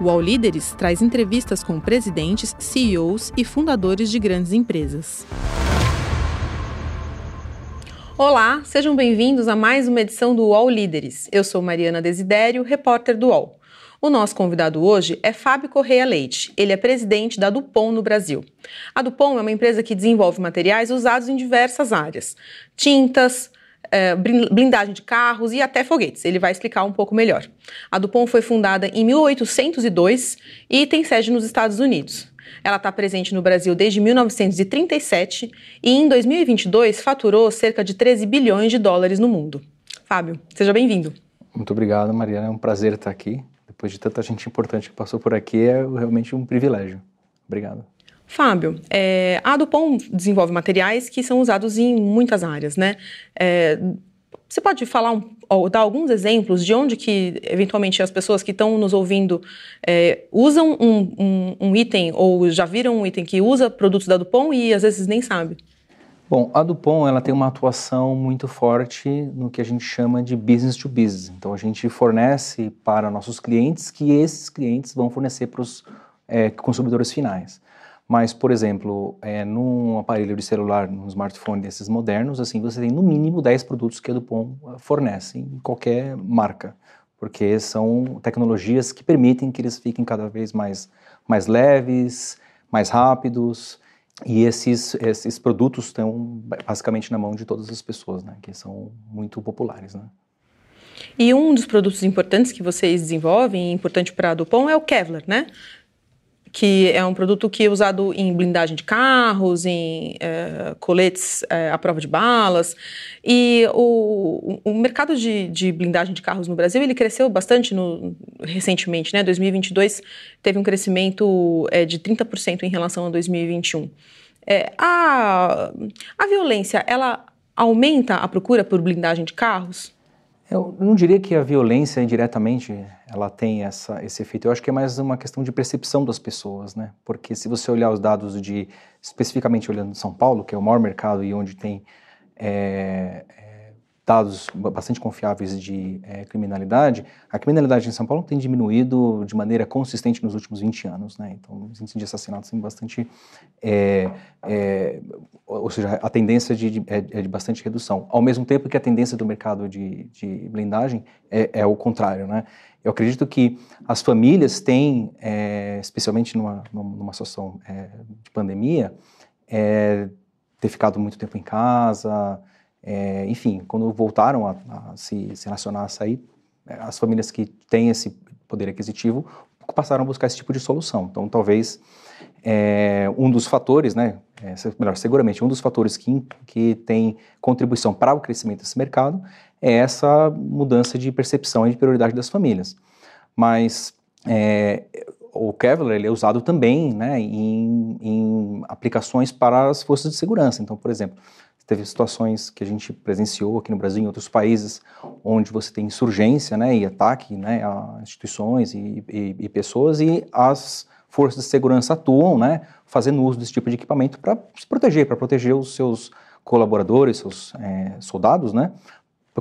O All Líderes traz entrevistas com presidentes, CEOs e fundadores de grandes empresas. Olá, sejam bem-vindos a mais uma edição do UOL Líderes. Eu sou Mariana Desidério, repórter do UOL. O nosso convidado hoje é Fábio Correia Leite. Ele é presidente da Dupont no Brasil. A Dupont é uma empresa que desenvolve materiais usados em diversas áreas: tintas, blindagem de carros e até foguetes. Ele vai explicar um pouco melhor. A Dupont foi fundada em 1802 e tem sede nos Estados Unidos. Ela está presente no Brasil desde 1937 e em 2022 faturou cerca de 13 bilhões de dólares no mundo. Fábio, seja bem-vindo. Muito obrigado, Mariana. É um prazer estar aqui. Depois de tanta gente importante que passou por aqui, é realmente um privilégio. Obrigado. Fábio, é, a Dupont desenvolve materiais que são usados em muitas áreas, né? É, você pode falar um, ou dar alguns exemplos de onde que, eventualmente, as pessoas que estão nos ouvindo é, usam um, um, um, item ou já viram um item que usa produtos da Dupont e às vezes nem sabe? Bom, a Dupont ela tem uma atuação muito forte no que a gente chama de business to business. Então, a gente fornece para nossos clientes que esses clientes vão fornecer para os é, consumidores finais. Mas, por exemplo, é, num aparelho de celular, num smartphone desses modernos, assim, você tem no mínimo 10 produtos que a Dupont eh, fornece em qualquer marca, porque são tecnologias que permitem que eles fiquem cada vez mais, mais leves, mais rápidos, e esses, esses produtos estão basicamente na mão de todas as pessoas, né, que são muito populares, né. E um dos produtos importantes que vocês desenvolvem, importante para a Dupont, é o Kevlar, né? Que é um produto que é usado em blindagem de carros, em é, coletes é, à prova de balas. E o, o mercado de, de, blindagem de carros no Brasil ele cresceu bastante no, recentemente. Né? 2022 teve um crescimento é, de 30% em relação a 2021. É, a, a violência, ela aumenta a procura por blindagem de carros? Eu não diria que a violência indiretamente ela tem essa, esse efeito. Eu acho que é mais uma questão de percepção das pessoas, né? Porque se você olhar os dados de, especificamente olhando São Paulo, que é o maior mercado e onde tem é, dados bastante confiáveis de é, criminalidade, a criminalidade em São Paulo tem diminuído de maneira consistente nos últimos 20 anos, né? Então, os índices de assassinatos têm bastante, é, é, ou seja, a tendência de, de, é, é, de bastante redução. Ao mesmo tempo que a tendência do mercado de, de blindagem é, é o contrário, né? Eu acredito que as famílias têm, é, especialmente numa, numa situação de pandemia, ter ficado muito tempo em casa, é, enfim, quando voltaram a, a se, se, relacionar, a sair, é, as famílias que têm esse poder aquisitivo passaram a buscar esse tipo de solução. Então, talvez é, um dos fatores, né, é, melhor, seguramente um dos fatores que, que tem contribuição para o crescimento desse mercado é essa mudança de percepção e de prioridade das famílias. Mas é, o Kevlar ele é usado também né, em, em aplicações para as forças de segurança. Então, por exemplo, teve situações que a gente presenciou aqui no Brasil, em outros países, onde você tem insurgência né, e ataque né, a instituições e, e, e pessoas, e as forças de segurança atuam, né, fazendo uso desse tipo de equipamento para se proteger, para proteger os seus colaboradores, seus é, soldados, né,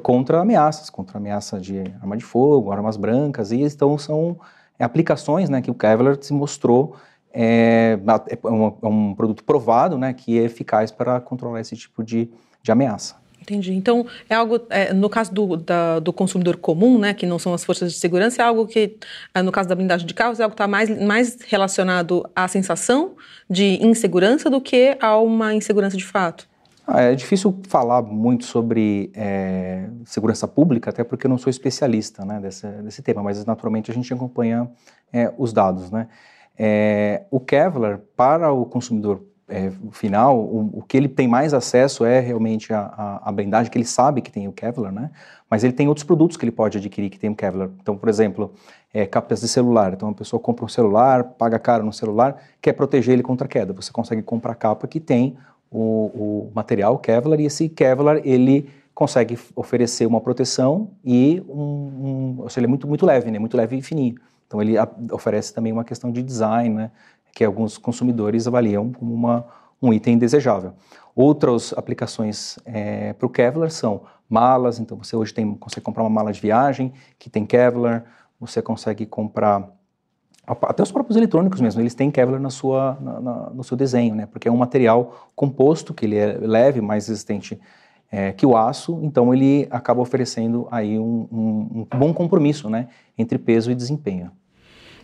contra ameaças, contra ameaça de arma de fogo, armas brancas, e então são aplicações né, que o Kevlar se mostrou é, é, um, é um produto provado, né, que é eficaz para controlar esse tipo de, de ameaça. Entendi. Então, é algo, é, no caso do, da, do consumidor comum, né, que não são as forças de segurança, é algo que, é, no caso da blindagem de carros, é algo que está mais, mais relacionado à sensação de insegurança do que a uma insegurança de fato. Ah, é difícil falar muito sobre é, segurança pública, até porque eu não sou especialista né, desse, desse tema, mas naturalmente a gente acompanha é, os dados, né? É, o Kevlar, para o consumidor é, final, o, o, que ele tem mais acesso é realmente a, a, a, blindagem, que ele sabe que tem o Kevlar, né? Mas ele tem outros produtos que ele pode adquirir que tem o Kevlar. Então, por exemplo, é, capas de celular. Então, a pessoa compra um celular, paga caro no celular, quer proteger ele contra queda. Você consegue comprar capa que tem o, o material Kevlar e esse Kevlar, ele consegue oferecer uma proteção e um, um ou seja, ele é muito, muito leve, né? Muito leve e fininho. Então ele oferece também uma questão de design, né, que alguns consumidores avaliam como uma, um item desejável. Outras aplicações é, para o Kevlar são malas, então você hoje tem, consegue comprar uma mala de viagem que tem Kevlar, você consegue comprar até os próprios eletrônicos mesmo, eles têm Kevlar na sua, na, na, no seu desenho, né? Porque é um material composto que ele é leve, mais resistente é, que o aço, então ele acaba oferecendo aí um, um, um, bom compromisso, né? Entre peso e desempenho.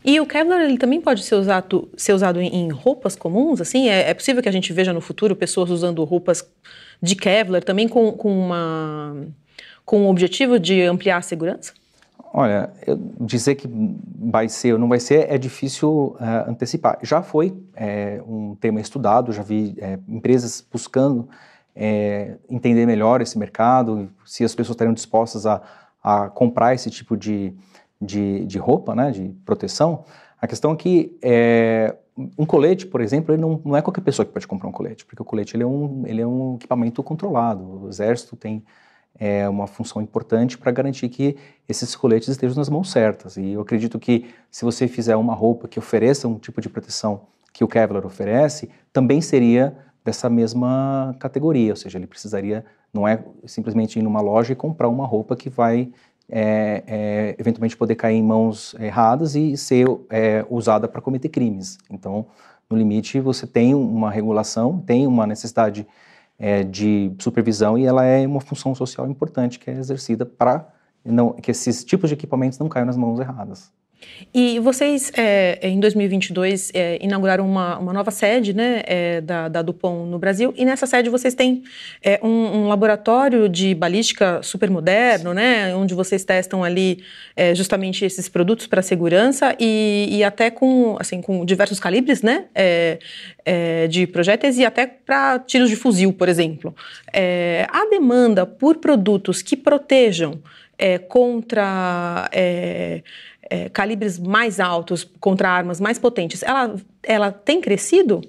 E o Kevlar ele também pode ser usado, ser usado em, roupas comuns, assim? É, é, possível que a gente veja no futuro pessoas usando roupas de Kevlar também com, com, uma, com o objetivo de ampliar a segurança? Olha, dizer que vai ser ou não vai ser é difícil uh, antecipar. Já foi é, um tema estudado, já vi é, empresas buscando é, entender melhor esse mercado, se as pessoas estariam dispostas a, a comprar esse tipo de, de, de, roupa, né, de proteção. A questão é que um colete, por exemplo, ele não, não é qualquer pessoa que pode comprar um colete, porque o colete ele é, um, ele é um equipamento controlado. O exército tem é uma função importante para garantir que esses coletes estejam nas mãos certas. E eu acredito que se você fizer uma roupa que ofereça um tipo de proteção que o Kevlar oferece, também seria dessa mesma categoria, ou seja, ele precisaria, não é simplesmente ir numa loja e comprar uma roupa que vai é, é, eventualmente poder cair em mãos erradas e ser é, usada para cometer crimes. Então, no limite, você tem uma regulação, tem uma necessidade é, de supervisão e ela é uma função social importante que é exercida para que esses tipos de equipamentos não caiam nas mãos erradas. E vocês, é, em 2022, é, inauguraram uma, uma, nova sede né, é, da, da, Dupont no Brasil, e nessa sede vocês têm é, um, um, laboratório de balística super moderno, né, onde vocês testam ali é, justamente esses produtos para segurança e, e, até com, assim, com diversos calibres né, é, de projéteis e até para tiros de fuzil, por exemplo. a demanda por produtos que protejam contra é, calibres mais altos contra armas mais potentes, ela, ela tem crescido?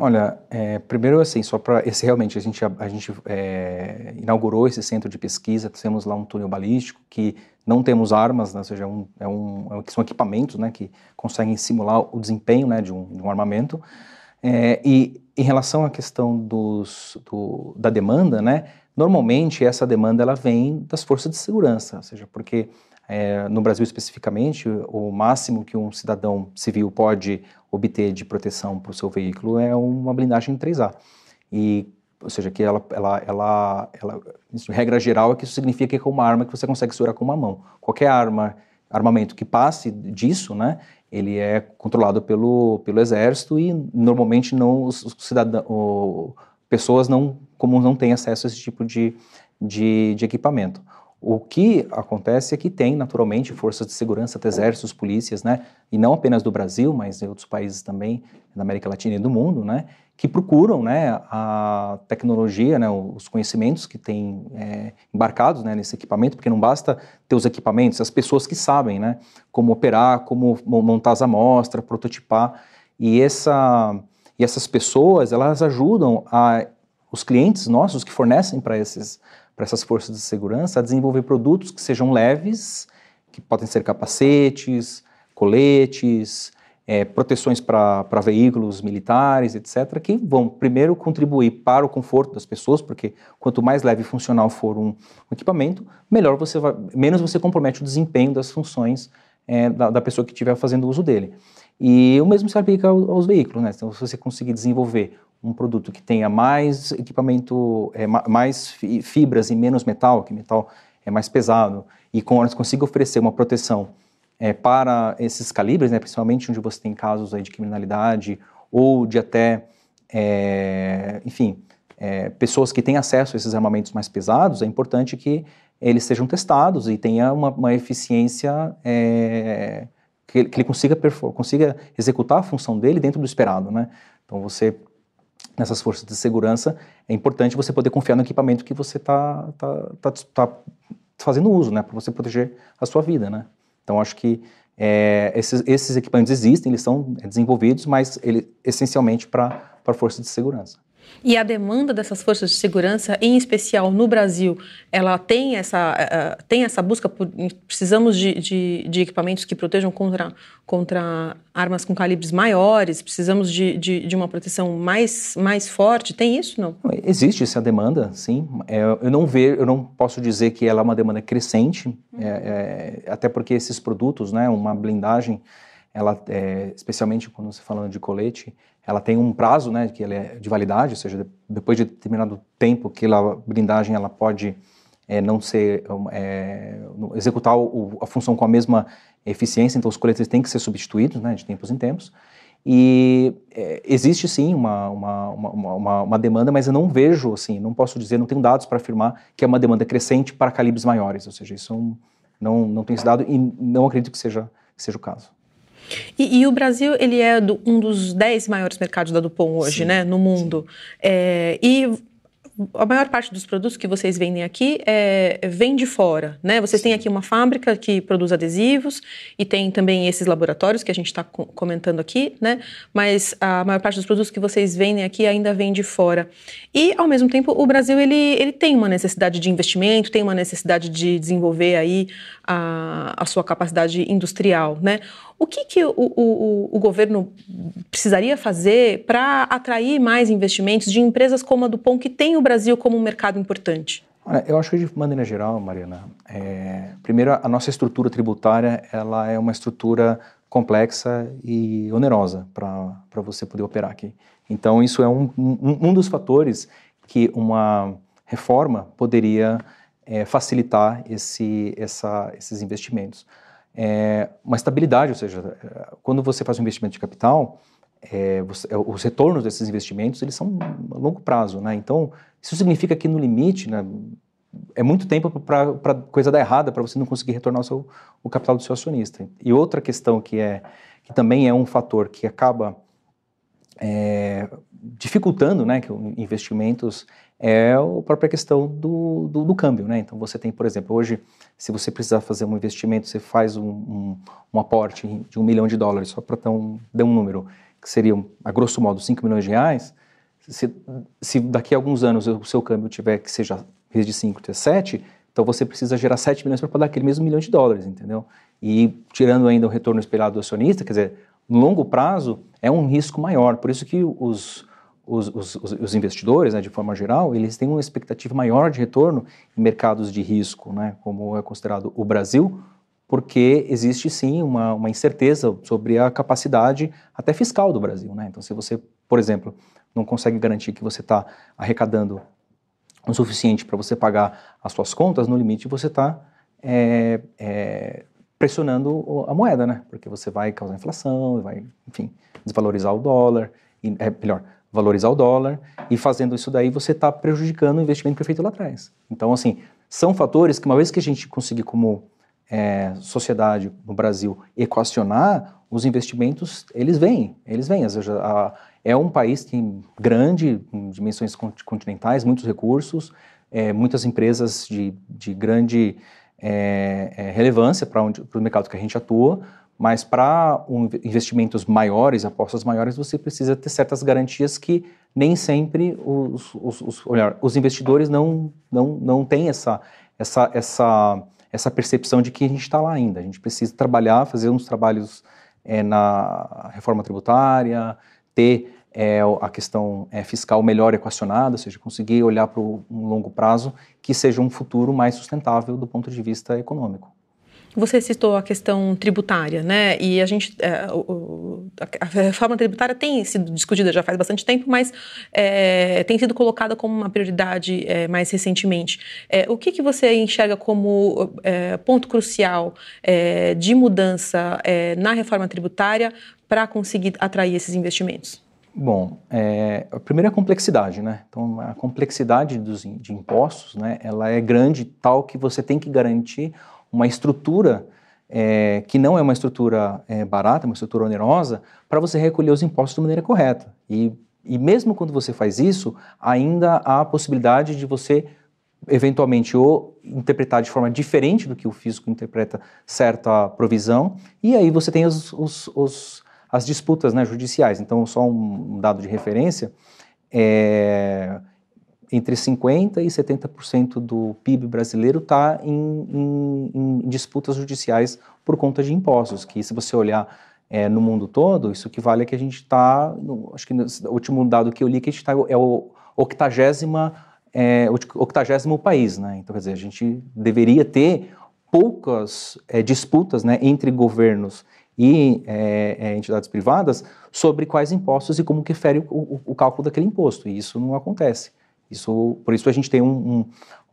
Olha, é, primeiro assim, só para esse realmente a gente a, gente é, inaugurou esse centro de pesquisa, temos lá um túnel balístico que não temos armas, né, ou seja, é um, é um, é são equipamentos, né, que conseguem simular o desempenho, né, de um, de um armamento. É, e em relação à questão dos, do, da demanda, né, normalmente essa demanda ela vem das forças de segurança, ou seja, porque é, no Brasil especificamente, o máximo que um cidadão civil pode obter de proteção para o seu veículo é uma blindagem 3A. E, ou seja, que ela, ela, ela, ela regra geral é que isso significa que é uma arma que você consegue segurar com uma mão. Qualquer arma, armamento que passe disso, né, ele é controlado pelo, pelo exército e normalmente não os, cidadãos, pessoas não comuns não têm acesso a esse tipo de, de, de equipamento. O que acontece é que tem, naturalmente, forças de segurança, exércitos, polícias, né, e não apenas do Brasil, mas em outros países também, da América Latina e do mundo, né, que procuram né, a tecnologia, né, os conhecimentos que têm é, embarcados né, nesse equipamento, porque não basta ter os equipamentos, as pessoas que sabem né, como operar, como montar as amostras, prototipar, e, essa, e essas pessoas, elas ajudam a, os clientes nossos que fornecem para esses para essas forças de segurança a desenvolver produtos que sejam leves, que podem ser capacetes, coletes, é, proteções para veículos militares, etc., que vão primeiro contribuir para o conforto das pessoas, porque quanto mais leve e funcional for um, um equipamento, melhor você vai, menos você compromete o desempenho das funções é, da, da, pessoa que estiver fazendo uso dele. E o mesmo se aplica aos, aos veículos, né? Então, se você conseguir desenvolver um produto que tenha mais equipamento, é, mais fibras e menos metal, que metal é mais pesado, e com, consiga oferecer uma proteção é, para esses calibres, né, principalmente onde você tem casos aí de criminalidade ou de até, é, enfim, é, pessoas que têm acesso a esses armamentos mais pesados, é importante que eles sejam testados e tenha uma, uma eficiência é, que, que, ele consiga, consiga executar a função dele dentro do esperado, né? Então você nessas forças de segurança, é importante você poder confiar no equipamento que você está tá, tá, tá fazendo uso, né, para você proteger a sua vida, né. Então, acho que é, esses, esses, equipamentos existem, eles são desenvolvidos, mas ele, essencialmente para a força de segurança. E a demanda dessas forças de segurança, em especial no Brasil, ela tem essa, uh, tem essa busca por. Precisamos de, de, de, equipamentos que protejam contra, contra armas com calibres maiores, precisamos de, de, de, uma proteção mais, mais forte. Tem isso, não? Existe essa demanda, sim. É, eu, não ver, eu não posso dizer que ela é uma demanda crescente, uhum. é, é, até porque esses produtos, né, uma blindagem ela, é, especialmente quando você falando de colete, ela tem um prazo, né, que é de validade, ou seja, depois de determinado tempo que a blindagem ela pode é, não ser é, executar o, a função com a mesma eficiência, então os coletes têm que ser substituídos, né, de tempos em tempos. E é, existe sim uma, uma, uma, uma, demanda, mas eu não vejo, assim, não posso dizer, não tenho dados para afirmar que é uma demanda crescente para calibres maiores, ou seja, isso não, não tem esse dado e não acredito que seja, que seja o caso. E, e, o Brasil, ele é do, um dos dez maiores mercados da Dupont hoje, sim, né, no mundo. É, e a maior parte dos produtos que vocês vendem aqui é, vem de fora, né? Vocês têm aqui uma fábrica que produz adesivos e tem também esses laboratórios que a gente está comentando aqui, né? Mas a maior parte dos produtos que vocês vendem aqui ainda vem de fora. E, ao mesmo tempo, o Brasil, ele, ele tem uma necessidade de investimento, tem uma necessidade de desenvolver aí a, a sua capacidade industrial, né? O que, que o, o, o governo precisaria fazer para atrair mais investimentos de empresas como a Dupont, que tem o Brasil como um mercado importante? Olha, eu acho que de maneira geral, Mariana, é, primeiro a nossa estrutura tributária ela é uma estrutura complexa e onerosa para você poder operar aqui. Então isso é um, um, um dos fatores que uma reforma poderia é, facilitar esse, essa, esses investimentos é, uma estabilidade, ou seja, quando você faz um investimento de capital, é, você, é, os retornos desses investimentos eles são a longo prazo, né? Então isso significa que no limite, né, é muito tempo para coisa dar errada, para você não conseguir retornar o, seu, o capital do seu acionista. E outra questão que é que também é um fator que acaba é, dificultando, né, que investimentos é a própria questão do, do, do, câmbio, né? Então você tem, por exemplo, hoje, se você precisar fazer um investimento, você faz um, um, um aporte de um milhão de dólares, só para um, dar um número, que seria, a grosso modo, 5 milhões de reais, se, se, daqui a alguns anos o seu câmbio tiver que seja, vez de 5, ter 7, então você precisa gerar 7 milhões para pagar aquele mesmo milhão de dólares, entendeu? E tirando ainda o retorno esperado do acionista, quer dizer, no longo prazo é um risco maior, por isso que os os, os, os investidores, né, de forma geral, eles têm uma expectativa maior de retorno em mercados de risco, né, como é considerado o Brasil, porque existe sim uma, uma incerteza sobre a capacidade até fiscal do Brasil. Né? Então, se você, por exemplo, não consegue garantir que você está arrecadando o suficiente para você pagar as suas contas, no limite você está é, é, pressionando a moeda, né? Porque você vai causar inflação, vai, enfim, desvalorizar o dólar, e, é, melhor, valorizar o dólar, e fazendo isso daí você está prejudicando o investimento que foi feito lá atrás. Então, assim, são fatores que uma vez que a gente conseguir como é, sociedade no Brasil equacionar, os investimentos, eles vêm, eles vêm. Seja, a, é um país que grande, com dimensões continentais, muitos recursos, é, muitas empresas de, de grande é, é relevância para o mercado que a gente atua, mas para um, investimentos maiores, apostas maiores, você precisa ter certas garantias que nem sempre os, os, os, olhar, os investidores não, não, não têm essa, essa, essa, essa percepção de que a gente está lá ainda. A gente precisa trabalhar, fazer uns trabalhos é, na reforma tributária, ter é, a questão é, fiscal melhor equacionada, ou seja, conseguir olhar para um longo prazo que seja um futuro mais sustentável do ponto de vista econômico. Você citou a questão tributária, né? E a gente, é, o, a reforma tributária tem sido discutida já faz bastante tempo, mas é, tem sido colocada como uma prioridade é, mais recentemente. É, o que, que você enxerga como é, ponto crucial é, de mudança na reforma tributária para conseguir atrair esses investimentos? Bom, é, a primeira é a complexidade, né? Então, a complexidade dos, de impostos, né, ela é grande, tal que você tem que garantir uma estrutura é, que não é uma estrutura é, barata, uma estrutura onerosa, para você recolher os impostos de maneira correta. E, e mesmo quando você faz isso, ainda há a possibilidade de você eventualmente ou interpretar de forma diferente do que o físico interpreta certa provisão, e aí você tem os, os, os, as disputas né, judiciais. Então, só um dado de referência, é, entre 50% e 70% do PIB brasileiro está em, em, em, disputas judiciais por conta de impostos, que se você olhar é, no mundo todo, isso equivale a que a gente está, acho que no último dado que eu li, que a gente está, é o octagésima, é, octagésimo país, né? Então, quer dizer, a gente deveria ter poucas é, disputas né, entre governos e é, é, entidades privadas sobre quais impostos e como que fere o, o, o, cálculo daquele imposto. E isso não acontece. Isso, por isso a gente tem um, um,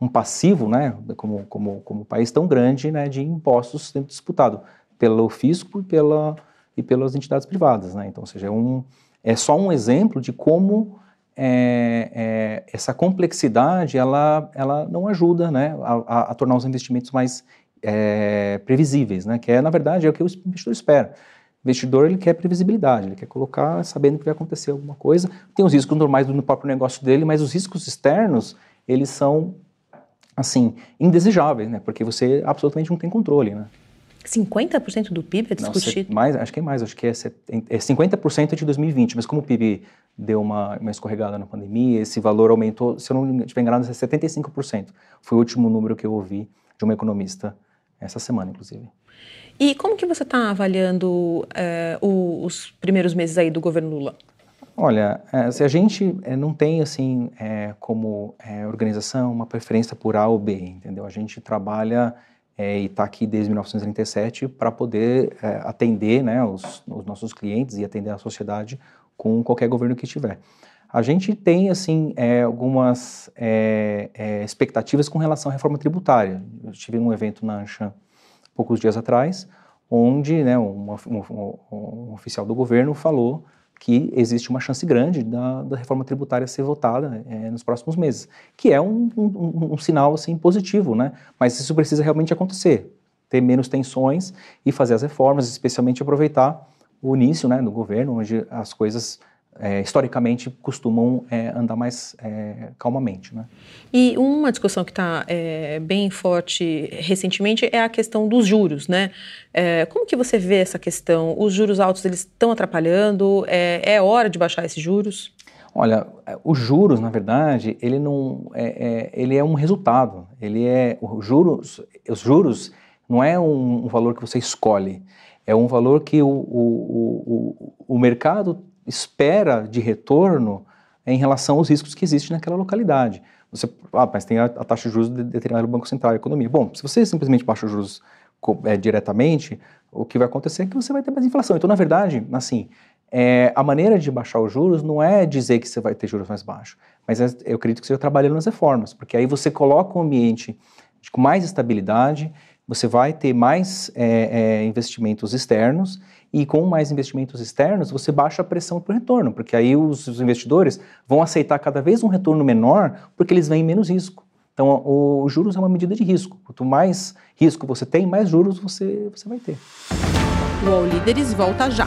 um passivo, né, como, como, como país tão grande, né, de impostos sendo disputado pelo fisco e, pela, e pelas entidades privadas. Né? Então, seja, é, um, é só um exemplo de como é, é, essa complexidade ela, ela não ajuda né, a, a tornar os investimentos mais é, previsíveis, né, que é, na verdade, é o que o investidor espera. Investidor ele quer previsibilidade, ele quer colocar sabendo que vai acontecer alguma coisa. Tem os riscos normais do próprio negócio dele, mas os riscos externos, eles são, assim, indesejáveis, né, porque você absolutamente não tem controle. Né. 50% do PIB é discutido? Não, mais, acho que é mais, acho que é, é 50% de 2020, mas como o PIB deu uma, uma escorregada na pandemia, esse valor aumentou, se eu não estiver enganado, é 75%. Foi o último número que eu ouvi de uma economista essa semana, inclusive. E como que você está avaliando é, o, os primeiros meses aí do governo Lula? Olha, é, se a gente é, não tem assim é, como organização uma preferência por A ou B, entendeu? A gente trabalha e está aqui desde 1937 para poder atender né, os, os nossos clientes e atender a sociedade com qualquer governo que tiver. A gente tem, assim, é, algumas é, é, expectativas com relação à reforma tributária. Eu estive num evento na Anshan poucos dias atrás, onde né, um, um, um, oficial do governo falou que existe uma chance grande da, da reforma tributária ser votada é, nos próximos meses, que é um, um, sinal assim positivo, né? Mas isso precisa realmente acontecer, ter menos tensões e fazer as reformas, especialmente aproveitar o início né, do governo, onde as coisas é, historicamente costumam é, andar mais é, calmamente. Né? E uma discussão que está é, bem forte recentemente é a questão dos juros. Né? É, como que você vê essa questão? Os juros altos eles estão atrapalhando? É, é, hora de baixar esses juros? Olha, os juros, na verdade, ele não é, ele é um resultado. Ele é os juros, os juros não é um, um valor que você escolhe é um valor que o, o, o, o mercado espera de retorno em relação aos riscos que existem naquela localidade. Você, ah, mas tem a, a taxa de juros determinada pelo Banco Central e a economia. Bom, se você simplesmente baixa os juros é, diretamente, o que vai acontecer é que você vai ter mais inflação. Então, na verdade, assim, é, a maneira de baixar os juros não é dizer que você vai ter juros mais baixos, mas é, eu acredito que você trabalhando nas reformas, porque aí você coloca um ambiente com mais estabilidade, você vai ter mais é, é, investimentos externos e com mais investimentos externos você baixa a pressão para o retorno, porque aí os, os, investidores vão aceitar cada vez um retorno menor porque eles veem menos risco. Então, os juros é uma medida de risco. Quanto mais risco você tem, mais juros você, você vai ter. O All Líderes volta já.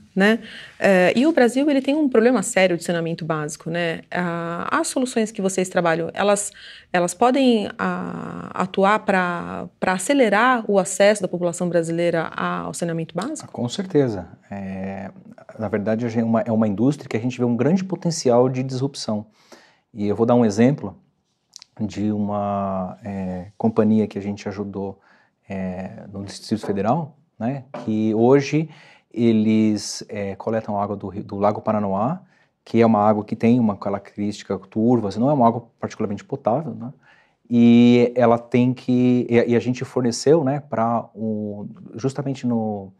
Né? Uh, e o Brasil ele tem um problema sério de saneamento básico, né? Uh, as soluções que vocês trabalham, elas, elas podem uh, atuar para acelerar o acesso da população brasileira ao saneamento básico? Com certeza. É, na verdade, é uma, é uma indústria que a gente vê um grande potencial de disrupção. E eu vou dar um exemplo de uma é, companhia que a gente ajudou é, no Distrito Federal, né? Que hoje eles é, coletam água do, do, Lago Paranoá, que é uma água que tem uma característica turva, assim, não é uma água particularmente potável, né? E ela tem que e, a gente forneceu, né, para um, justamente no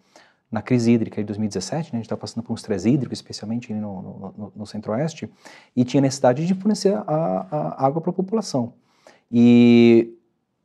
na crise hídrica de 2017, né, a gente estava passando por um estresse hídrico, especialmente no, no, no centro-oeste, e tinha necessidade de fornecer a, a água para a população. E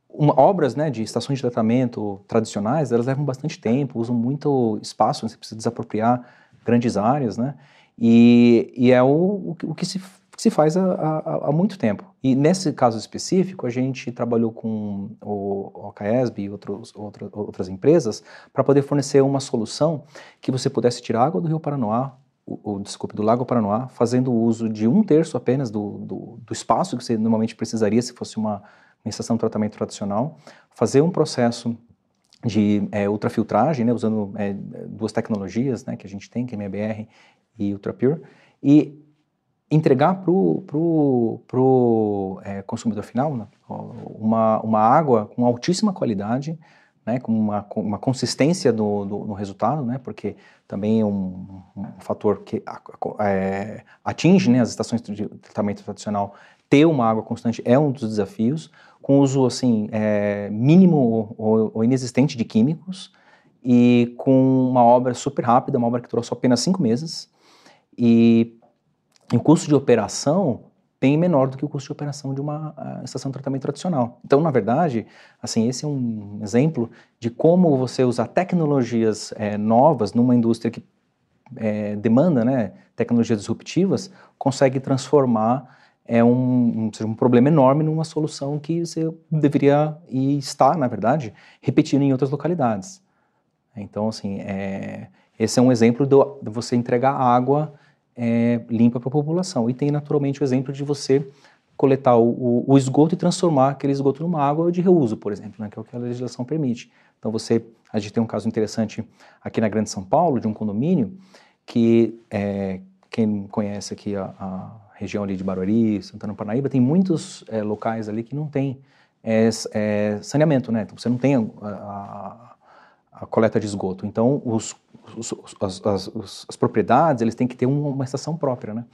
uma, obras né, de estações de tratamento tradicionais, elas levam bastante tempo, usam muito espaço, você precisa desapropriar grandes áreas, né? E, e é o, o, que se, se faz há, há, muito tempo. E nesse caso específico, a gente trabalhou com o OKSB e outros, outra, outras empresas para poder fornecer uma solução que você pudesse tirar água do Rio Paranoá, o, o, desculpe, do Lago Paranoá, fazendo uso de um terço apenas do, do, do espaço que você normalmente precisaria se fosse uma, estação de tratamento tradicional, fazer um processo de é, ultrafiltragem, né, usando é, duas tecnologias né, que a gente tem, que é MBR e UltraPure, e entregar para o pro, pro, é, consumidor final né, uma, uma água com altíssima qualidade, né, com uma, uma consistência do, do, no resultado, né, porque também é um, um fator que é, atinge né, as estações de tratamento tradicional, ter uma água constante é um dos desafios, com uso assim é, mínimo ou, ou, inexistente de químicos e com uma obra super rápida, uma obra que trouxe apenas cinco meses e o custo de operação bem menor do que o custo de operação de uma uh, estação de tratamento tradicional. Então, na verdade, assim, esse é um exemplo de como você usar tecnologias é, novas numa indústria que é, demanda né, tecnologias disruptivas, consegue transformar é um, um, um, problema enorme numa solução que você deveria e está, na verdade, repetindo em outras localidades. Então, assim, é, esse é um exemplo do, de você entregar água é, limpa para a população. E tem, naturalmente, o exemplo de você coletar o, o, o, esgoto e transformar aquele esgoto numa água de reuso, por exemplo, né, que é o que a legislação permite. Então, você, a gente tem um caso interessante aqui na Grande São Paulo, de um condomínio, que é, quem conhece aqui a, a, região ali de Barueri, Santana Parnaíba, tem muitos é, locais ali que não tem é, é, saneamento, né? Então, você não tem a, a, a coleta de esgoto. Então, os os, as, as, as, propriedades, eles têm que ter uma, uma estação própria, né?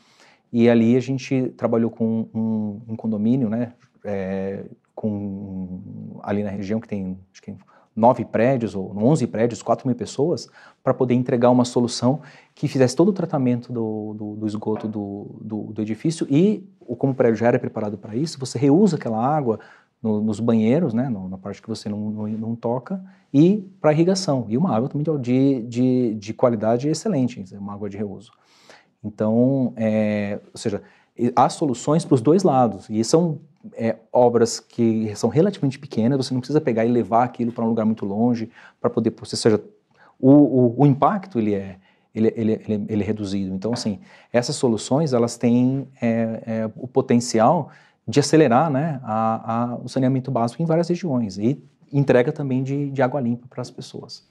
E ali a gente trabalhou com um, um condomínio, né? É, com, ali na região que tem, acho que nove prédios ou onze prédios, quatro mil pessoas, para poder entregar uma solução que fizesse todo o tratamento do, do, do esgoto do, do, edifício e, como o prédio já era preparado para isso, você reusa aquela água no, nos banheiros, né, no, na parte que você não, não, não toca, e para irrigação. E uma água também de, de, de qualidade excelente, uma água de reuso. Então, é, ou seja, há soluções para os dois lados, e são é, obras que são relativamente pequenas, você não precisa pegar e levar aquilo para um lugar muito longe para poder, ou seja, o, o, o impacto ele é, ele, ele, ele, ele, é reduzido. Então, assim, essas soluções elas têm é, é, o potencial de acelerar né, a, a, o saneamento básico em várias regiões e entrega também de, de água limpa para as pessoas.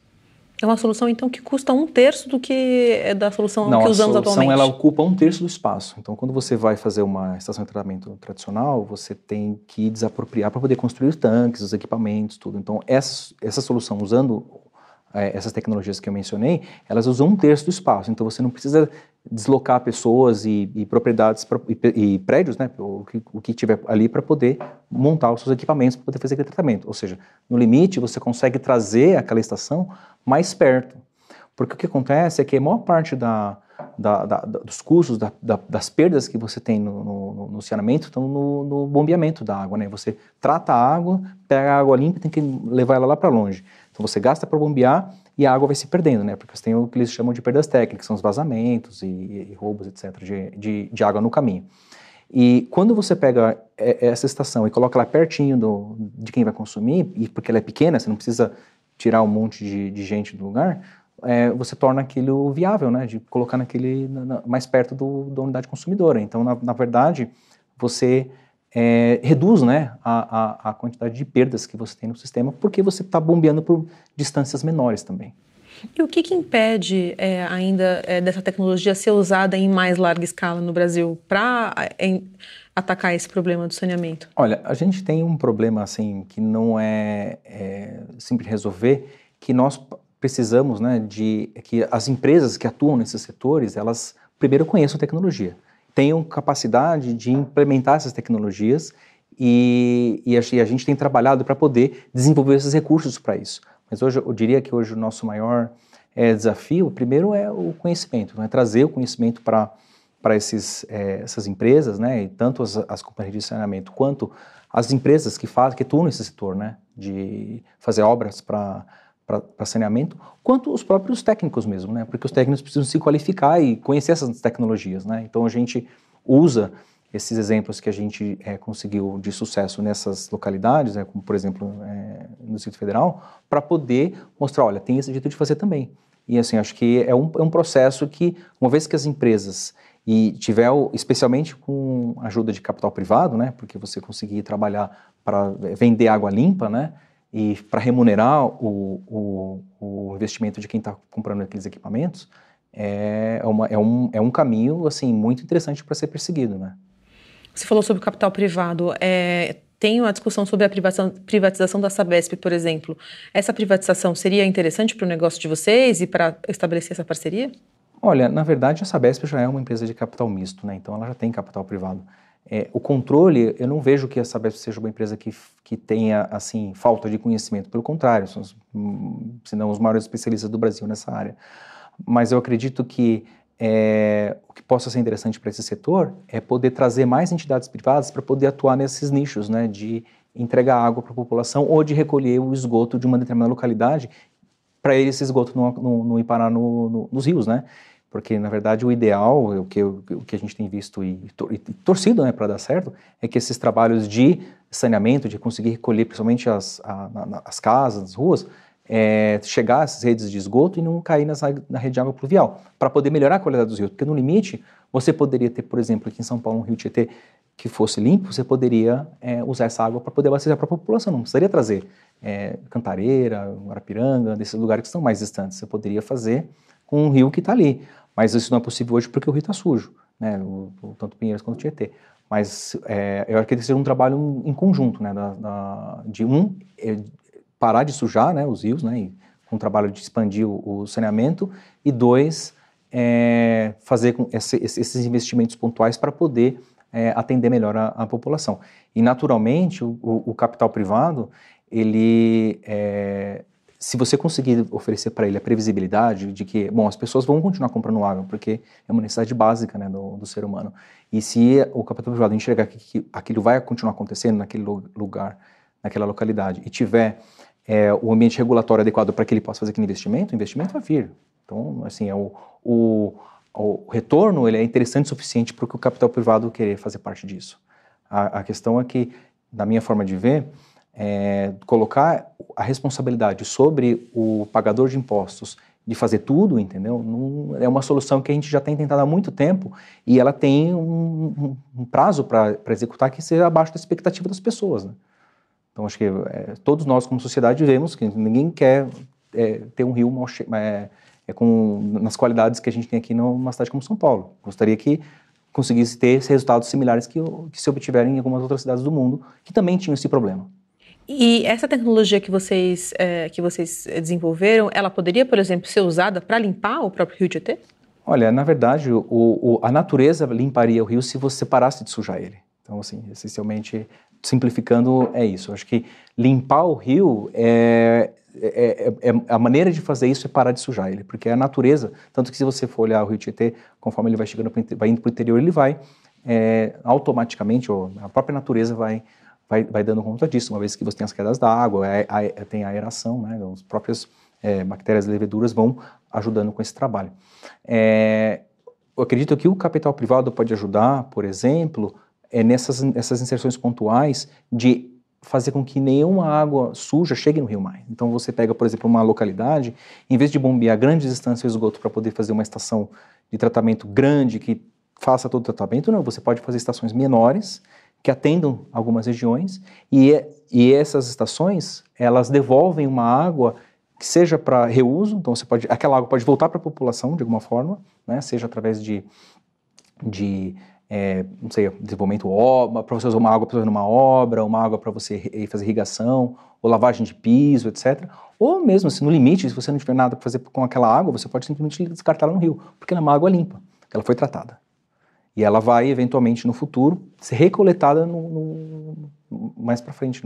É uma solução, então, que custa um terço do que é da solução Não, que usamos atualmente? Não, a solução ela ocupa um terço do espaço. Então, quando você vai fazer uma estação de tratamento tradicional, você tem que desapropriar para poder construir tanques, os equipamentos, tudo. Então, essa, essa solução, usando é, essas tecnologias que eu mencionei, elas usam um terço do espaço. Então você não precisa deslocar pessoas e, e propriedades pra, e, e, prédios, né, o que, o que tiver ali para poder montar os seus equipamentos para poder fazer aquele tratamento. Ou seja, no limite você consegue trazer aquela estação mais perto. Porque o que acontece é que a maior parte da, da, da, dos custos, das perdas que você tem no, no, no saneamento estão no, no, bombeamento da água. Né? Você trata a água, pega a água limpa e tem que levar ela lá para longe. Então você gasta para bombear e a água vai se perdendo, né? Porque você tem o que eles chamam de perdas técnicas, são os vazamentos e, e roubos, etc., de, de, de, água no caminho. E quando você pega essa estação e coloca ela pertinho do, de quem vai consumir, e porque ela é pequena, você não precisa tirar um monte de, de gente do lugar, é, você torna aquilo viável, né? De colocar naquele na, mais perto do, da unidade consumidora. Então, na, na verdade, você é, reduz né, a, a, a, quantidade de perdas que você tem no sistema, porque você está bombeando por distâncias menores também. E o que, que impede é, ainda é, dessa tecnologia ser usada em mais larga escala no Brasil para é, atacar esse problema do saneamento? Olha, a gente tem um problema assim que não é, é simples resolver, que nós precisamos né, de que as empresas que atuam nesses setores, elas primeiro conheçam a tecnologia tenham capacidade de implementar essas tecnologias e, e, a, e a, gente tem trabalhado para poder desenvolver esses recursos para isso. Mas hoje eu diria que hoje o nosso maior é, desafio, primeiro é o conhecimento, né? trazer o conhecimento para para é, essas empresas, né, e tanto as, as companhias de saneamento quanto as empresas que fazem, que atuam nesse setor, né, de fazer obras para para saneamento, quanto os próprios técnicos mesmo, né? Porque os técnicos precisam se qualificar e conhecer essas tecnologias, né? Então a gente usa esses exemplos que a gente é, conseguiu de sucesso nessas localidades, né, como por exemplo é, no Distrito Federal, para poder mostrar, olha, tem esse jeito de fazer também. E assim, acho que é um, é um processo que, uma vez que as empresas e tiver, especialmente com ajuda de capital privado, né, porque você conseguir trabalhar para vender água limpa, né, e para remunerar o, o, o, investimento de quem está comprando aqueles equipamentos, é, uma, é, um, é um caminho assim muito interessante para ser perseguido, né. Você falou sobre o capital privado. É, tem uma discussão sobre a privatização da Sabesp, por exemplo. Essa privatização seria interessante para o negócio de vocês e para estabelecer essa parceria? Olha, na verdade a Sabesp já é uma empresa de capital misto, né? então ela já tem capital privado. É, o controle, eu não vejo que a Sabesp seja uma empresa que, que tenha assim falta de conhecimento, pelo contrário, são os, os maiores especialistas do Brasil nessa área. Mas eu acredito que é, o que possa ser interessante para esse setor é poder trazer mais entidades privadas para poder atuar nesses nichos, né, de entregar água para a população ou de recolher o esgoto de uma determinada localidade para esse esgoto não, não, não ir parar no, no, nos rios, né? Porque na verdade o ideal, o que, o que a gente tem visto e, e torcido né, para dar certo, é que esses trabalhos de saneamento, de conseguir recolher principalmente as, a, na, as casas, as ruas, é, chegar às redes de esgoto e não cair nessa, na rede de água pluvial, para poder melhorar a qualidade dos rios. Porque no limite, você poderia ter, por exemplo, aqui em São Paulo, um rio Tietê que fosse limpo, você poderia é, usar essa água para poder abastecer a própria população. Não precisaria trazer é, Cantareira, Guarapiranga, desses lugares que estão mais distantes. Você poderia fazer com um rio que está ali. Mas isso não é possível hoje porque o rio está sujo, né? O, o, tanto Pinheiros quanto Tietê. Mas é, eu acredito que seja um trabalho em conjunto, né? Da, da, de um, é, parar de sujar né, os rios, né? E, com o trabalho de expandir o, o saneamento. E dois, é, fazer com esse, esses investimentos pontuais para poder é, atender melhor a, a, população. E, naturalmente, o, o capital privado, ele é, se você conseguir oferecer para ele a previsibilidade de que, bom, as pessoas vão continuar comprando água, porque é uma necessidade básica né, do, do ser humano. E se o capital privado enxergar que, que, aquilo vai continuar acontecendo naquele lugar, naquela localidade, e tiver é, o ambiente regulatório adequado para que ele possa fazer aquele investimento, o investimento vai vir. Então, assim, é o, o, o retorno ele é interessante o suficiente para que o capital privado querer fazer parte disso. A, a questão é que, da minha forma de ver, é, colocar a responsabilidade sobre o pagador de impostos de fazer tudo, entendeu? Não, é uma solução que a gente já tem tentado há muito tempo e ela tem um, um prazo para executar que seja abaixo da expectativa das pessoas. Né? Então, acho que é, todos nós, como sociedade, vemos que ninguém quer é, ter um rio mal é, é, com, nas qualidades que a gente tem aqui numa cidade como São Paulo. Gostaria que conseguisse ter resultados similares que, que se obtiverem em algumas outras cidades do mundo que também tinham esse problema. E essa tecnologia que vocês, é, que vocês desenvolveram, ela poderia, por exemplo, ser usada para limpar o próprio rio Tietê? Olha, na verdade, o, o, a natureza limparia o rio se você parasse de sujar ele. Então, assim, essencialmente, simplificando, é isso. acho que limpar o rio é, é, é, é, a maneira de fazer isso é parar de sujar ele, porque é a natureza. Tanto que se você for olhar o rio Tietê, conforme ele vai chegando, vai indo para o interior, ele vai é, automaticamente, ou a própria natureza vai vai, vai dando conta disso, uma vez que você tem as quedas d'água, tem a aeração, né, as próprias é, bactérias e leveduras vão ajudando com esse trabalho. É, eu acredito que o capital privado pode ajudar, por exemplo, é nessas, nessas inserções pontuais de fazer com que nenhuma água suja chegue no Rio Mai. Então você pega, por exemplo, uma localidade, em vez de bombear grandes distâncias de esgoto para poder fazer uma estação de tratamento grande que faça todo o tratamento, não, você pode fazer estações menores que atendam algumas regiões e, e essas estações elas devolvem uma água que seja para reuso, então você pode, aquela água pode voltar para a população de alguma forma, né, seja através de, de é, não sei, desenvolvimento obra, para você usar uma água para fazer uma obra, uma água para você fazer irrigação, ou lavagem de piso, etc. Ou mesmo assim, no limite, se você não tiver nada para fazer com aquela água, você pode simplesmente descartá-la no rio, porque ela é uma água limpa, ela foi tratada. E ela vai, eventualmente, no futuro, ser recoletada no, no, mais para frente,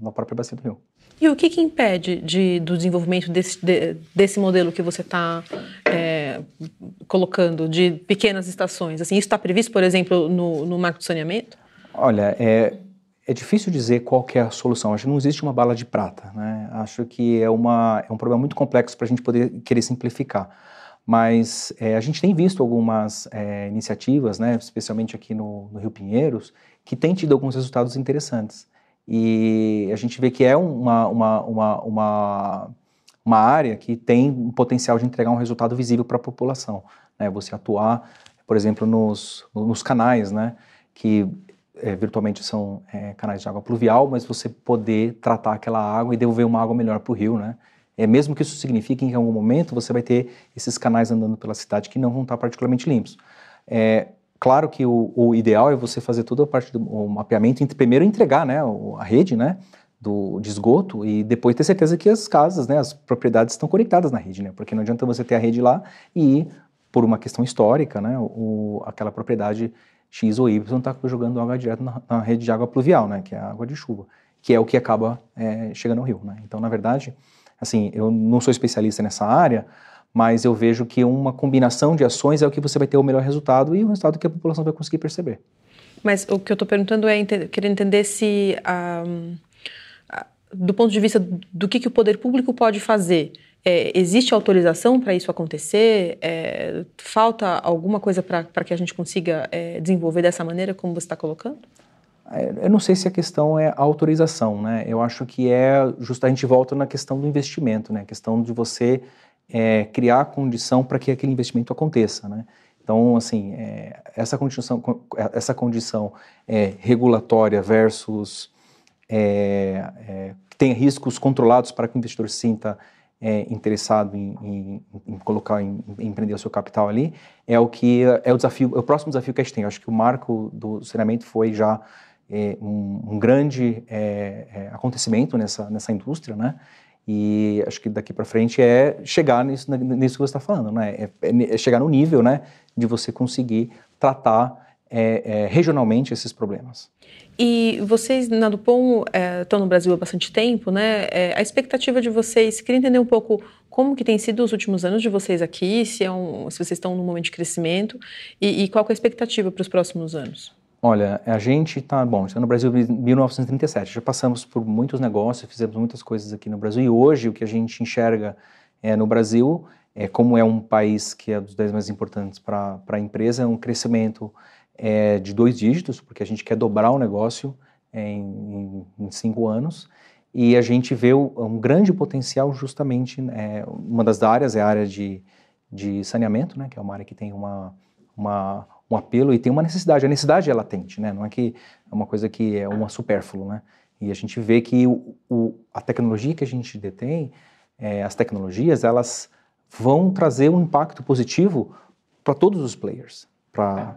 na própria bacia do rio. E o que, que impede de, do desenvolvimento desse, de, desse modelo que você está é, colocando, de pequenas estações? Assim, isso está previsto, por exemplo, no, no marco do saneamento? Olha, é, é difícil dizer qual é a solução. Acho que não existe uma bala de prata. Né? Acho que é, uma, é um problema muito complexo para a gente poder querer simplificar. Mas é, a gente tem visto algumas é, iniciativas, né, especialmente aqui no, no, Rio Pinheiros, que têm tido alguns resultados interessantes. E a gente vê que é uma, uma, uma, uma, uma área que tem um potencial de entregar um resultado visível para a população. Né? Você atuar, por exemplo, nos, nos canais, né, que é, virtualmente são é, canais de água pluvial, mas você poder tratar aquela água e devolver uma água melhor para o rio, né? É, mesmo que isso signifique que em algum momento você vai ter esses canais andando pela cidade que não vão estar particularmente limpos. É, claro que o, o, ideal é você fazer toda a parte do mapeamento, primeiro entregar né, a rede né, do, de esgoto e depois ter certeza que as casas, né, as propriedades estão conectadas na rede, né, porque não adianta você ter a rede lá e, por uma questão histórica, né, o, aquela propriedade X ou Y está jogando água direto na, na, rede de água pluvial, né, que é a água de chuva, que é o que acaba é, chegando ao rio. Né. Então, na verdade, Assim, eu não sou especialista nessa área, mas eu vejo que uma combinação de ações é o que você vai ter o melhor resultado e o resultado que a população vai conseguir perceber. Mas o que eu estou perguntando é querer entender se, um, do ponto de vista do que, que o poder público pode fazer, é, existe autorização para isso acontecer? É, falta alguma coisa para que a gente consiga é, desenvolver dessa maneira como você está colocando? É, eu não sei se a questão é a autorização, né? Eu acho que é justo a gente volta na questão do investimento, né? A questão de você é, criar a condição para que aquele investimento aconteça, né? Então, assim, é, essa condição, essa condição é, regulatória versus é, é, que tenha riscos controlados para que o investidor sinta interessado em, em, em colocar, em, em, empreender o seu capital ali, é o que é o desafio, é o próximo desafio que a gente tem. Eu acho que o marco do saneamento foi já é, um, um, grande é, é, acontecimento nessa, nessa indústria, né? E acho que daqui para frente é chegar nisso, nisso que você está falando, né? É, é, é, chegar no nível, né, de você conseguir tratar é, regionalmente esses problemas. E vocês na Dupont estão no Brasil há bastante tempo, né? a expectativa de vocês, queria entender um pouco como que tem sido os últimos anos de vocês aqui, se, é um, se vocês estão num momento de crescimento e, e qual é a expectativa para os próximos anos? Olha, a gente está, bom, está no Brasil em 1937, já passamos por muitos negócios, fizemos muitas coisas aqui no Brasil e hoje o que a gente enxerga é, no Brasil, é, como é um país que é dos 10 mais importantes para a empresa, é um crescimento é, de dois dígitos, porque a gente quer dobrar o negócio é, em, em, cinco anos e a gente vê um grande potencial justamente, é, uma das áreas é a área de, de saneamento, né, que é uma área que tem uma, uma um apelo e tem uma necessidade. A necessidade é latente, né? Não é que é uma coisa que é uma supérfluo, né? E a gente vê que o, o, a tecnologia que a gente detém, é, as tecnologias, elas vão trazer um impacto positivo para todos os players, para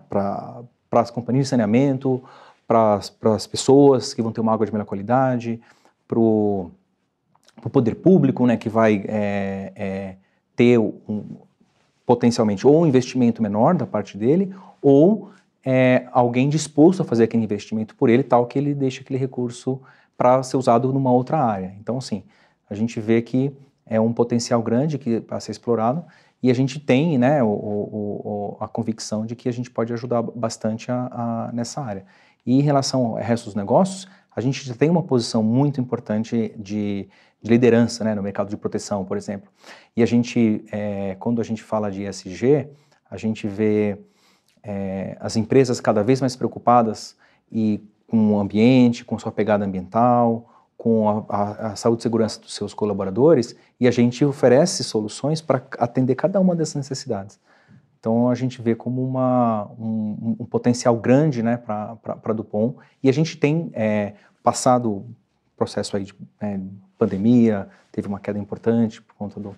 as companhias de saneamento, para as pessoas que vão ter uma água de melhor qualidade, para o poder público, né, que vai é, é, ter um, potencialmente ou um investimento menor da parte dele, ou é, alguém disposto a fazer aquele investimento por ele, tal que ele deixa aquele recurso para ser usado numa outra área. Então, assim, a gente vê que é um potencial grande que para ser explorado e a gente tem né, o, o, o, a convicção de que a gente pode ajudar bastante a, a, nessa área. E em relação ao resto dos negócios, a gente já tem uma posição muito importante de, de liderança né, no mercado de proteção, por exemplo. E a gente, é, quando a gente fala de ESG, a gente vê é, as empresas cada vez mais preocupadas e com o ambiente, com sua pegada ambiental, com a, a, a, saúde e segurança dos seus colaboradores, e a gente oferece soluções para atender cada uma dessas necessidades. Então a gente vê como uma, um, um potencial grande né, para a Dupont, e a gente tem é, passado processo aí de é, pandemia, teve uma queda importante por conta do,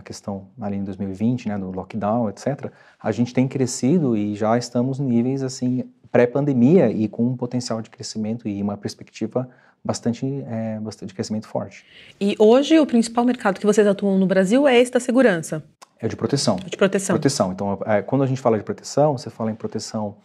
a questão ali em 2020, né, do lockdown, etc., a gente tem crescido e já estamos em níveis assim pré-pandemia e com um potencial de crescimento e uma perspectiva bastante, é, bastante de crescimento forte. E hoje o principal mercado que vocês atuam no Brasil é esse da segurança? É de proteção. É de proteção. Proteção. Então, é, quando a gente fala de proteção, você fala em proteção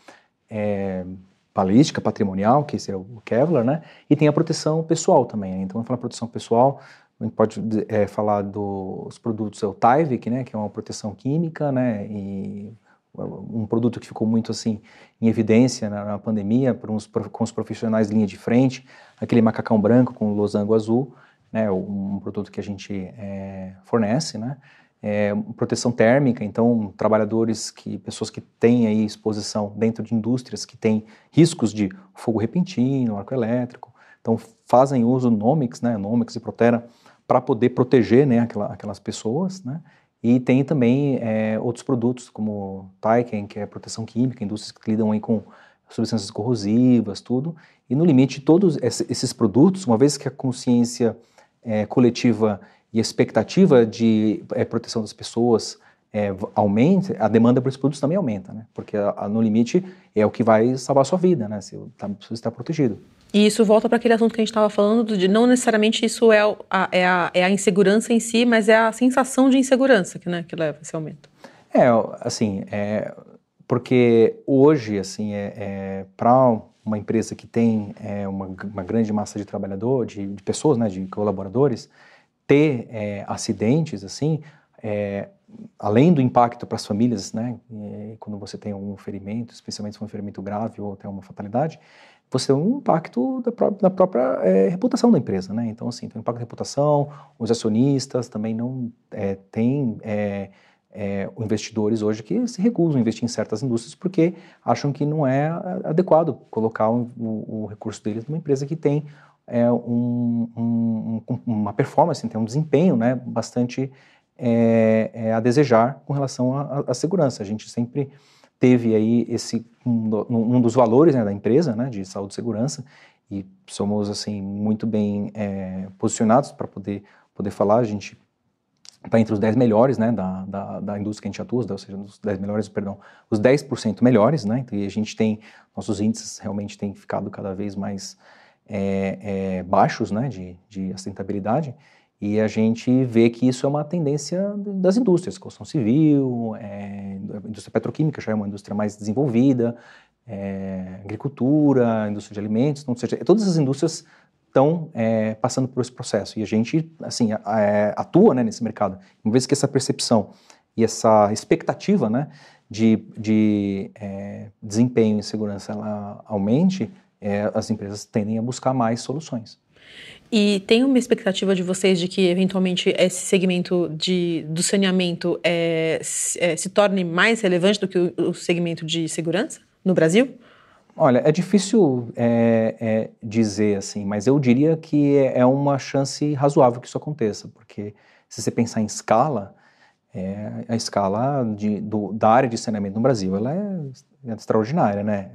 é, balística, patrimonial, que esse é o Kevlar, né? E tem a proteção pessoal também. Né? Então, quando fala proteção pessoal, a gente pode é, falar dos produtos, é o Tyvek, né, que é uma proteção química, né, e um produto que ficou muito assim em evidência na, na pandemia uns, com os profissionais linha de frente, aquele macacão branco com losango azul, né, um produto que a gente é, fornece, né, é, proteção térmica, então trabalhadores que pessoas que têm aí exposição dentro de indústrias que têm riscos de fogo repentino, arco elétrico, então fazem uso Nomics, né, Nomics e Protera para poder proteger, né, aquela, aquelas pessoas, né, e tem também é, outros produtos como Taiken, que é proteção química, indústrias que lidam aí com substâncias corrosivas, tudo. E no limite, todos esses produtos, uma vez que a consciência é, coletiva e a expectativa de é, proteção das pessoas é, aumenta, a demanda por esses produtos também aumenta, né? Porque a, a, no limite é o que vai salvar a sua vida, né? Se tá, você está protegido. E isso volta para aquele assunto que a gente estava falando, de não necessariamente isso é a, é, a, é a insegurança em si, mas é a sensação de insegurança que, né, que leva a esse aumento. É, assim, é, porque hoje, assim, é, é para uma empresa que tem é, uma, uma, grande massa de trabalhador, de, de, pessoas, né, de colaboradores, ter é, acidentes, assim, é, além do impacto para as famílias, né, quando você tem um ferimento, especialmente se for um ferimento grave ou até uma fatalidade, você tem um impacto da, pró da própria é, reputação da empresa, né? Então, assim, tem um impacto da reputação, os acionistas também não é, têm é, é, investidores hoje que se recusam a investir em certas indústrias porque acham que não é adequado colocar o, o, o recurso deles numa empresa que tem um, um, uma performance, tem um desempenho né, bastante é, é, a desejar com relação à segurança. A gente sempre teve aí esse um, um dos valores né, da empresa, né, de saúde e segurança, e somos assim muito bem é, posicionados para poder poder falar. A gente está entre os 10 melhores né, da, da, da, indústria que a gente atua, ou seja, os 10 melhores, perdão, os 10% melhores, né, então, e a gente tem, nossos índices realmente têm ficado cada vez mais é, é, baixos né, de, de sustentabilidade, e a gente vê que isso é uma tendência das indústrias, construção civil, é, indústria petroquímica já é uma indústria mais desenvolvida, é, agricultura, indústria de alimentos, então, ou seja, todas as indústrias estão é, passando por esse processo e a gente assim atua né, nesse mercado. Uma vez que essa percepção e essa expectativa né, de, de é, desempenho e segurança ela aumente, é, as empresas tendem a buscar mais soluções. E tem uma expectativa de vocês de que, eventualmente, esse segmento de, do saneamento é, se, é, se torne mais relevante do que o, o, segmento de segurança no Brasil? Olha, é difícil é, é dizer assim, mas eu diria que é, é uma chance razoável que isso aconteça, porque se você pensar em escala, é, a escala de, do, da área de saneamento no Brasil ela é, extraordinária, né?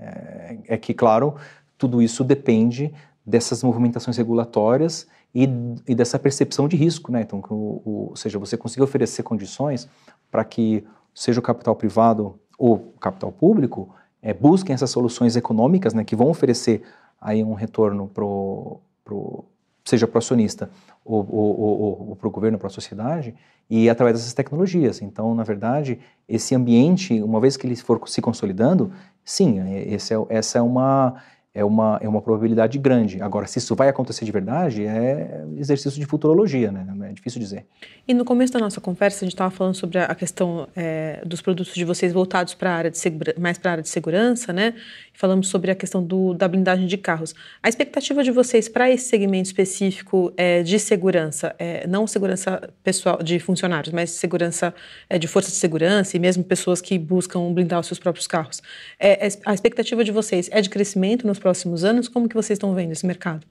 É, que, claro, tudo isso depende dessas movimentações regulatórias e, e dessa percepção de risco, né? Então, o, o, ou seja, você conseguir oferecer condições para que seja o capital privado ou o capital público é, busquem essas soluções econômicas, né, que vão oferecer aí um retorno pro, pro seja para o acionista ou, ou, ou, para o governo, para a sociedade, e através dessas tecnologias. Então, na verdade, esse ambiente, uma vez que ele for se consolidando, sim, é, esse é, essa é uma é uma, é uma probabilidade grande. Agora, se isso vai acontecer de verdade, é exercício de futurologia, né? É difícil dizer. E no começo da nossa conversa, a gente estava falando sobre a questão é, dos produtos de vocês voltados para a área de mais para a área de segurança, né? Falamos sobre a questão do, da blindagem de carros. A expectativa de vocês para esse segmento específico é, de segurança, é, não segurança pessoal de funcionários, mas segurança é, de forças de segurança e mesmo pessoas que buscam blindar os seus próprios carros. É, é, a expectativa de vocês é de crescimento nos próximos anos? Como que vocês estão vendo esse mercado?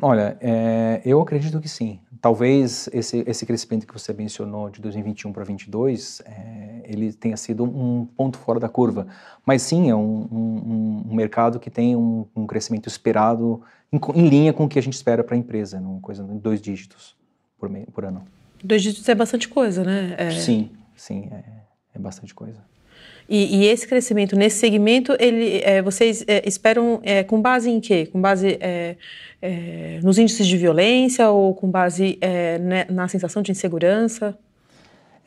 Olha, é, eu acredito que sim. Talvez esse, esse crescimento que você mencionou de 2021 para 2022, é, ele tenha sido um ponto fora da curva. Mas sim, é um, um, um mercado que tem um, um crescimento esperado em, em, linha com o que a gente espera para a empresa, numa coisa de dois dígitos por, meio, por ano. Dois dígitos é bastante coisa, né? É... Sim, sim, é, é bastante coisa. E, e, esse crescimento nesse segmento, ele, é, vocês é, esperam é, com base em quê? Com base é, é, nos índices de violência ou com base é, né, na sensação de insegurança?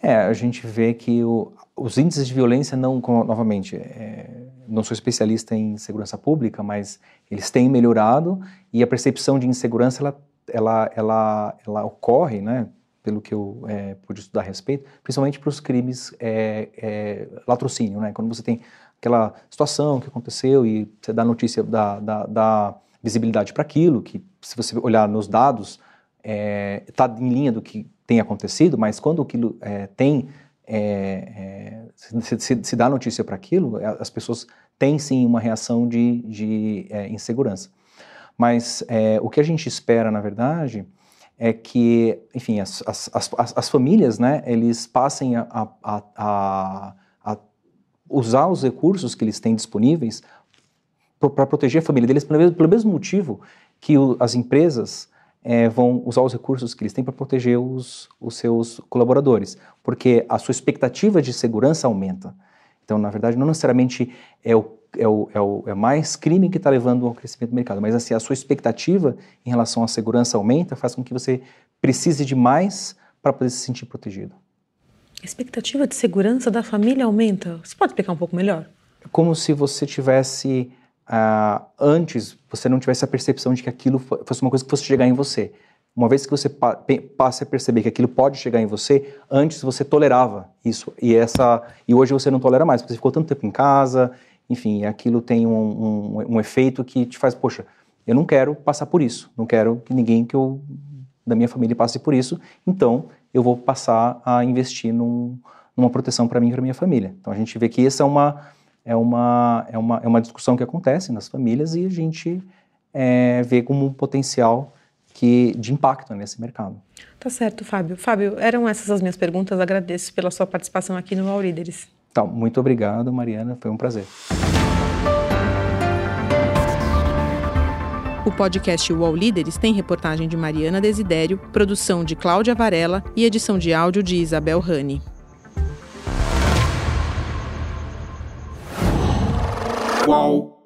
É, a gente vê que o, os índices de violência não, novamente, não sou especialista em segurança pública, mas eles têm melhorado e a percepção de insegurança ela, ela, ela, ela ocorre, né? Pelo que eu é, pude estudar a respeito, principalmente para os crimes é, é, latrocínio, né? Quando você tem aquela situação que aconteceu e você dá notícia da, da, da visibilidade para aquilo, que se você olhar nos dados, está é, em linha do que tem acontecido, mas quando aquilo é, tem, é, se, se, se, dá notícia para aquilo, as pessoas têm sim uma reação de, de insegurança. Mas o que a gente espera, na verdade, é que, enfim, as, as, as, as famílias, né, eles passem a, a, a, a, usar os recursos que eles têm disponíveis para proteger a família deles, pelo, pelo mesmo motivo que o, as empresas é, vão usar os recursos que eles têm para proteger os, os seus colaboradores, porque a sua expectativa de segurança aumenta. Então, na verdade, não necessariamente é o é, o, é, o, é mais crime que está levando ao crescimento do mercado. Mas assim, a sua expectativa em relação à segurança aumenta, faz com que você precise de mais para poder se sentir protegido. A expectativa de segurança da família aumenta? Você pode explicar um pouco melhor? É como se você tivesse, uh, antes, você não tivesse a percepção de que aquilo fosse uma coisa que fosse chegar em você. Uma vez que você pa passe a perceber que aquilo pode chegar em você, antes você tolerava isso e essa e hoje você não tolera mais porque você ficou tanto tempo em casa enfim, aquilo tem um, um, um, efeito que te faz, poxa, eu não quero passar por isso, não quero que ninguém que eu, da minha família passe por isso, então eu vou passar a investir num, numa proteção para mim e para minha família. Então a gente vê que essa é uma, é uma, é uma, é uma discussão que acontece nas famílias e a gente é, vê como um potencial que, de impacto nesse mercado. Tá certo, Fábio. Fábio, eram essas as minhas perguntas. Agradeço pela sua participação aqui no All Líderes. Tá, muito obrigado, Mariana. Foi um prazer. O podcast UOL Líderes tem reportagem de Mariana Desidério, produção de Cláudia Varela e edição de áudio de Isabel Rani. UOL.